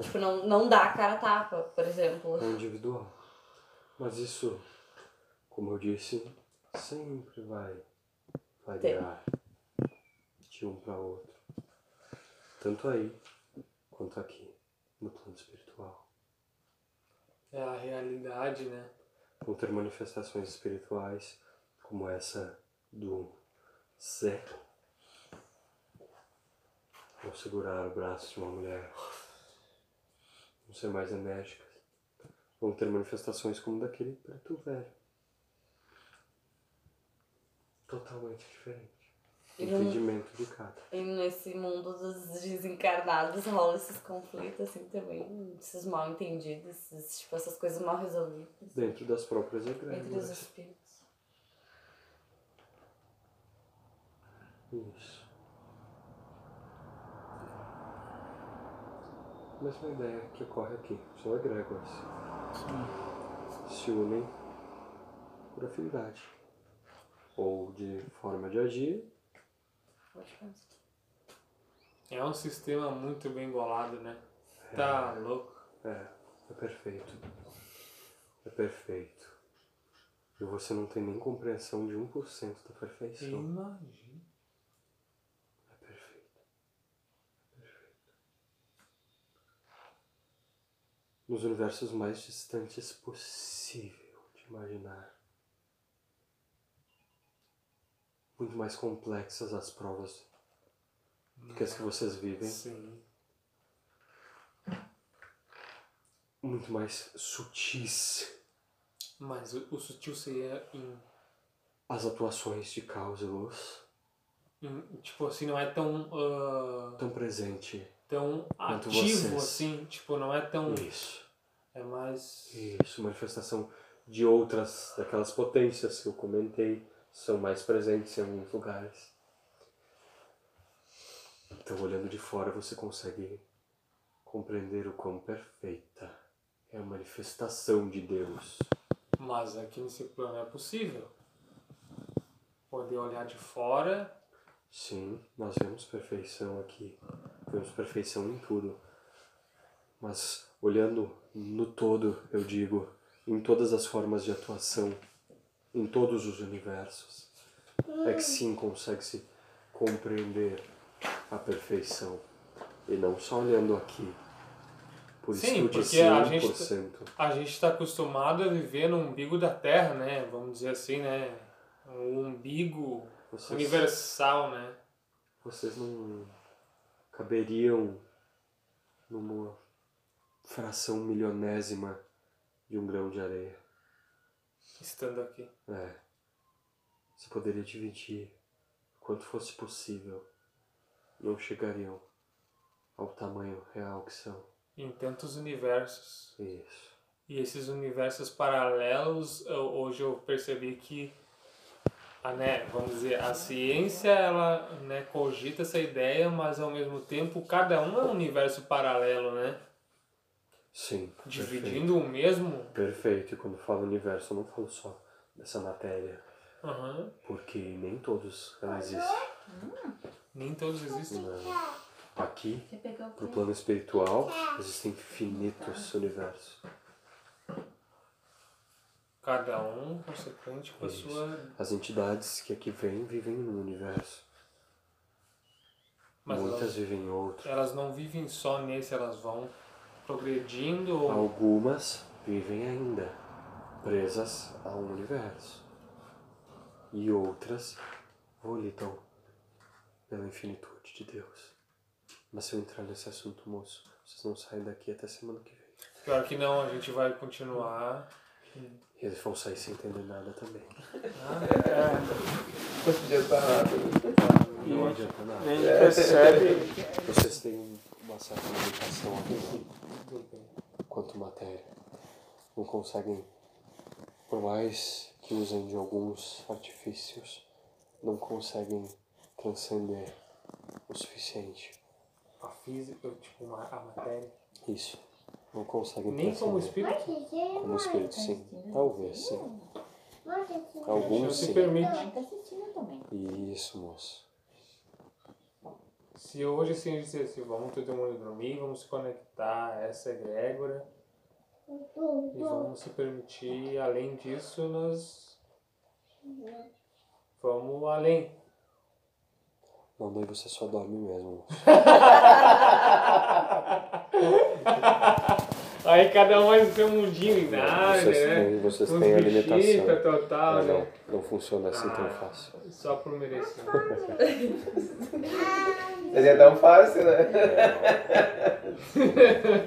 Tipo, não, não dá a cara tapa, por exemplo. É individual. Mas isso, como eu disse, sempre vai variar de um para outro. Tanto aí quanto aqui, no plano espiritual. É a realidade, né? Vão ter manifestações espirituais como essa do Zé. Vão segurar o braço de uma mulher. Vão ser mais enérgicas. Vão ter manifestações como daquele preto velho. Totalmente diferente. E Entendimento de cada. E nesse mundo dos desencarnados rola esses conflitos assim também, esses mal entendidos, esses, tipo, essas coisas mal resolvidas Dentro das próprias entre os espíritos. Isso. Mesma ideia que ocorre aqui. São egrégoras. Se unem por afinidade. Ou de forma de agir. É um sistema muito bem bolado, né? Tá louco. É, é perfeito. É perfeito. E você não tem nem compreensão de 1% da perfeição. Imagina. É perfeito. É perfeito. Nos universos mais distantes possível de imaginar. Muito mais complexas as provas do que as que vocês vivem. Sim. Muito mais sutis Mas o, o sutil seria em, as atuações de causa e luz. Em- Tipo assim, não é tão. ah, Tão presente. tão Quanto ativo vocês. assim. Tipo, não é tão. Isso. É mais. Isso, manifestação de outras, daquelas potências que eu comentei, são mais presentes em alguns lugares. Então, olhando de fora, você consegue compreender o quão perfeita é a manifestação de Deus. Mas aqui nesse plano é possível. Poder olhar de fora. Sim, nós vemos perfeição aqui, vemos perfeição em tudo. Mas olhando no todo, eu digo, em todas as formas de atuação, em todos os universos, é que sim consegue-se compreender a perfeição. E não só olhando aqui, por Sim, porque a gente- 100%. A gente está acostumado a viver no umbigo da Terra, né? Vamos dizer assim, né? Um umbigo Vocês, universal, né? vocês não caberiam numa fração milionésima de um grão de areia. Estando aqui. É. Você poderia dividir quanto fosse possível. Não chegariam ao tamanho real que são. Em tantos universos. Isso. E esses universos paralelos, eu- hoje eu percebi que a, né, vamos dizer, a ciência ela né, cogita essa ideia, mas ao mesmo tempo cada um é um universo paralelo, né? Sim. Dividindo o mesmo. Perfeito. perfeito. E quando falo universo, eu não falo só dessa matéria. Aham. Porque nem todos ela existem. Nem todos existem. Não. Aqui, pro plano espiritual, existem infinitos universos. Cada um consequente com a Isso. sua. As entidades que aqui vêm vivem num universo. Mas Muitas elas, vivem em outro. elas não vivem só nesse, elas vão progredindo ou. Algumas vivem ainda presas a um universo. E outras volitam pela infinitude de Deus. Mas se eu entrar nesse assunto, moço, vocês não saem daqui até semana que vem. Pior que não, a gente vai continuar. E eles vão sair sem entender nada também. Não adianta nada. Não adianta nada. Nem percebe. Vocês têm uma certa limitação aqui quanto matéria. Não conseguem, por mais que usem de alguns artifícios, não conseguem transcender o suficiente. A física, tipo, a matéria. Isso. Não conseguem Nem como espírito. Como espírito, sim. Talvez, sim. Não Alguns se permite. Tá. Isso, moço. se hoje assim a gente dizer assim, vamos todo mundo dormir, vamos se conectar a essa egrégora e vamos se permitir, além disso, nós vamos além. Não, daí você só dorme mesmo. Aí cada um vai no seu mundinho em nada, vocês né? têm, vocês Uns têm alimentação. total, Não, né? não, não funciona assim tão Ah, fácil. Só por merecimento. Seria tão fácil, né?